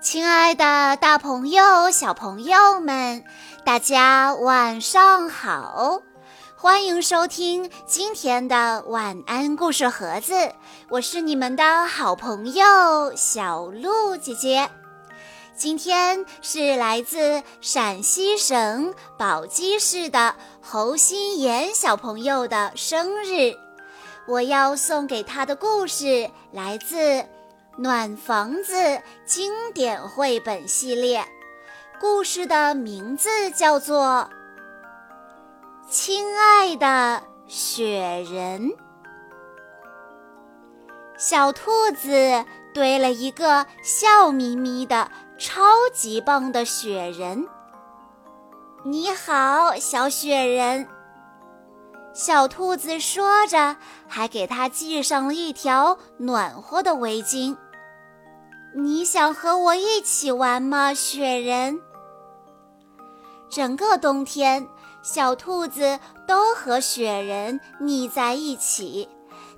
亲爱的，大朋友、小朋友们，大家晚上好！欢迎收听今天的晚安故事盒子，我是你们的好朋友小鹿姐姐。今天是来自陕西省宝鸡市的侯新妍小朋友的生日，我要送给他的故事来自。暖房子经典绘本系列，故事的名字叫做《亲爱的雪人》。小兔子堆了一个笑眯眯的、超级棒的雪人。你好，小雪人。小兔子说着，还给他系上了一条暖和的围巾。你想和我一起玩吗，雪人？整个冬天，小兔子都和雪人腻在一起。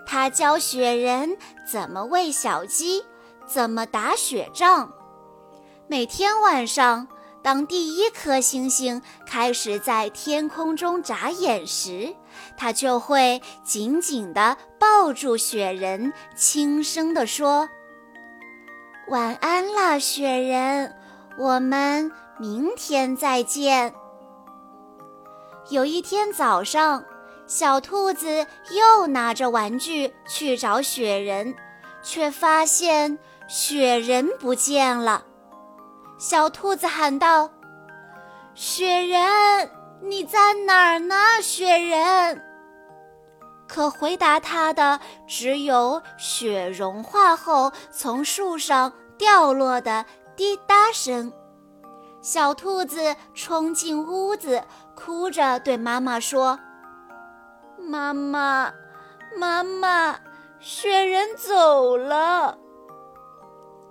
它教雪人怎么喂小鸡，怎么打雪仗。每天晚上，当第一颗星星开始在天空中眨眼时，它就会紧紧地抱住雪人，轻声地说。晚安了，雪人，我们明天再见。有一天早上，小兔子又拿着玩具去找雪人，却发现雪人不见了。小兔子喊道：“雪人，你在哪儿呢？雪人！”可回答他的只有雪融化后从树上掉落的滴答声。小兔子冲进屋子，哭着对妈妈说：“妈妈，妈妈，雪人走了。”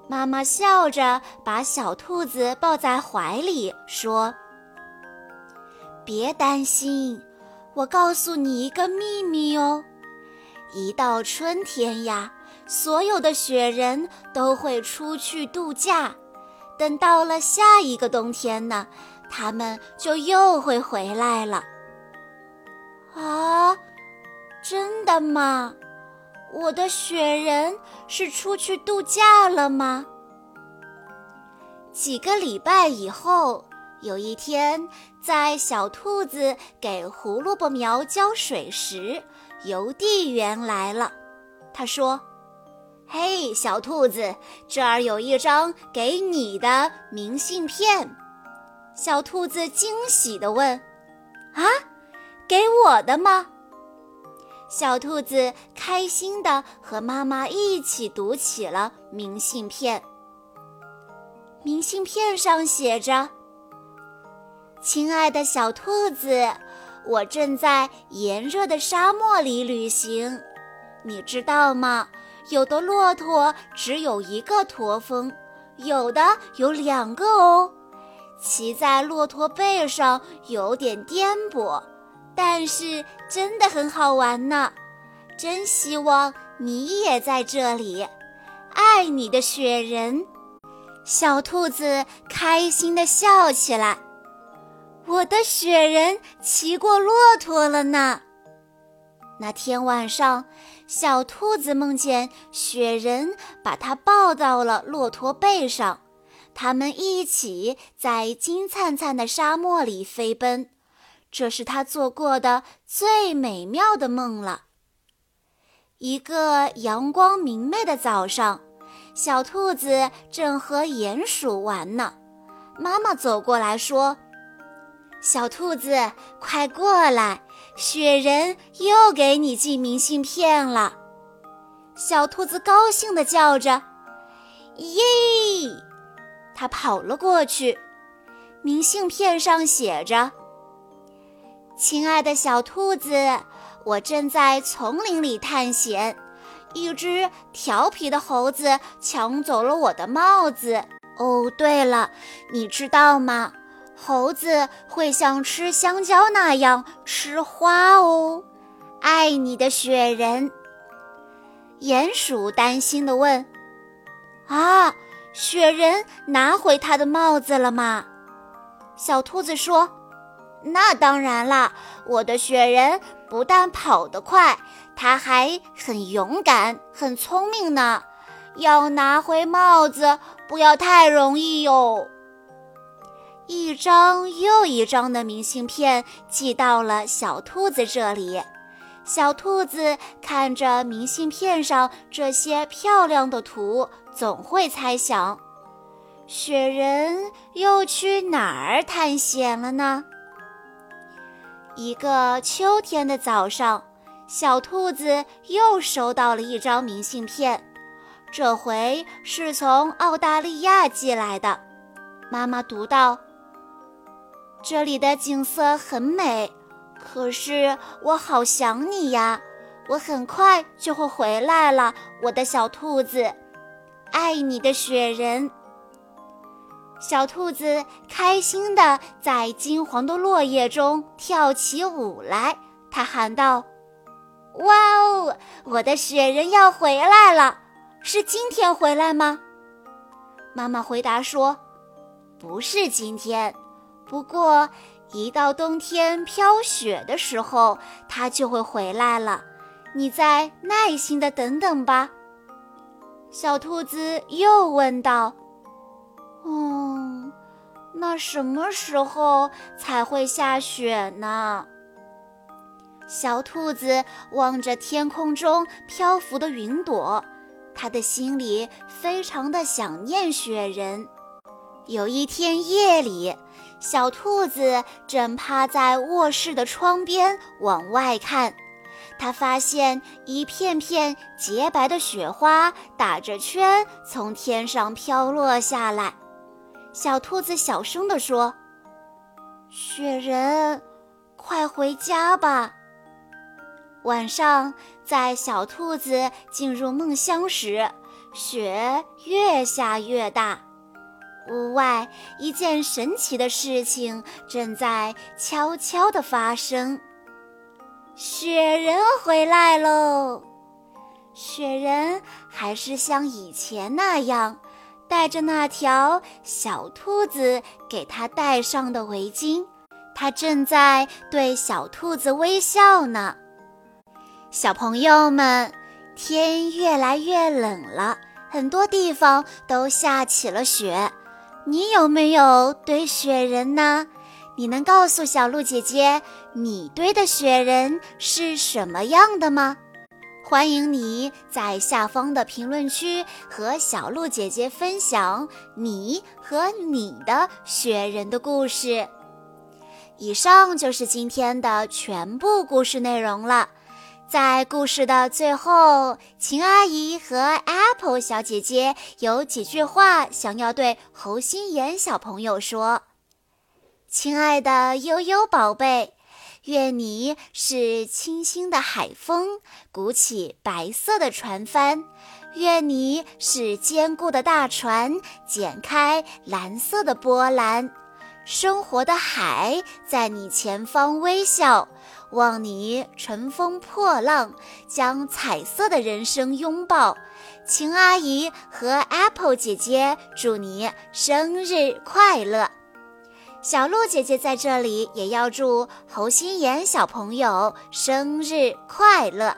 妈妈笑着把小兔子抱在怀里，说：“别担心。”我告诉你一个秘密哦，一到春天呀，所有的雪人都会出去度假。等到了下一个冬天呢，他们就又会回来了。啊，真的吗？我的雪人是出去度假了吗？几个礼拜以后。有一天，在小兔子给胡萝卜苗浇水时，邮递员来了。他说：“嘿，小兔子，这儿有一张给你的明信片。”小兔子惊喜地问：“啊，给我的吗？”小兔子开心地和妈妈一起读起了明信片。明信片上写着。亲爱的小兔子，我正在炎热的沙漠里旅行，你知道吗？有的骆驼只有一个驼峰，有的有两个哦。骑在骆驼背上有点颠簸，但是真的很好玩呢。真希望你也在这里，爱你的雪人。小兔子开心地笑起来。我的雪人骑过骆驼了呢。那天晚上，小兔子梦见雪人把它抱到了骆驼背上，他们一起在金灿灿的沙漠里飞奔。这是他做过的最美妙的梦了。一个阳光明媚的早上，小兔子正和鼹鼠玩呢。妈妈走过来说。小兔子，快过来！雪人又给你寄明信片了。小兔子高兴地叫着：“耶！”它跑了过去。明信片上写着：“亲爱的小兔子，我正在丛林里探险，一只调皮的猴子抢走了我的帽子。哦，对了，你知道吗？”猴子会像吃香蕉那样吃花哦，爱你的雪人。鼹鼠担心地问：“啊，雪人拿回他的帽子了吗？小兔子说：“那当然啦，我的雪人不但跑得快，他还很勇敢、很聪明呢。要拿回帽子，不要太容易哟。”一张又一张的明信片寄到了小兔子这里。小兔子看着明信片上这些漂亮的图，总会猜想：雪人又去哪儿探险了呢？一个秋天的早上，小兔子又收到了一张明信片，这回是从澳大利亚寄来的。妈妈读到：“这里的景色很美。”可是我好想你呀！我很快就会回来了，我的小兔子，爱你的雪人。小兔子开心地在金黄的落叶中跳起舞来，它喊道：“哇哦，我的雪人要回来了！是今天回来吗？”妈妈回答说：“不是今天，不过……”一到冬天飘雪的时候，它就会回来了。你再耐心的等等吧。小兔子又问道：“哦，那什么时候才会下雪呢？”小兔子望着天空中漂浮的云朵，它的心里非常的想念雪人。有一天夜里。小兔子正趴在卧室的窗边往外看，它发现一片片洁白的雪花打着圈从天上飘落下来。小兔子小声地说：“雪人，快回家吧。”晚上，在小兔子进入梦乡时，雪越下越大。屋外，一件神奇的事情正在悄悄地发生。雪人回来喽！雪人还是像以前那样，带着那条小兔子给他戴上的围巾。他正在对小兔子微笑呢。小朋友们，天越来越冷了，很多地方都下起了雪。你有没有堆雪人呢？你能告诉小鹿姐姐，你堆的雪人是什么样的吗？欢迎你在下方的评论区和小鹿姐姐分享你和你的雪人的故事。以上就是今天的全部故事内容了。在故事的最后，秦阿姨和 Apple 小姐姐有几句话想要对侯心妍小朋友说：“亲爱的悠悠宝贝，愿你是清新的海风，鼓起白色的船帆；愿你是坚固的大船，剪开蓝色的波澜。生活的海在你前方微笑。”望你乘风破浪，将彩色的人生拥抱。秦阿姨和 Apple 姐姐祝你生日快乐。小鹿姐姐在这里也要祝侯心妍小朋友生日快乐。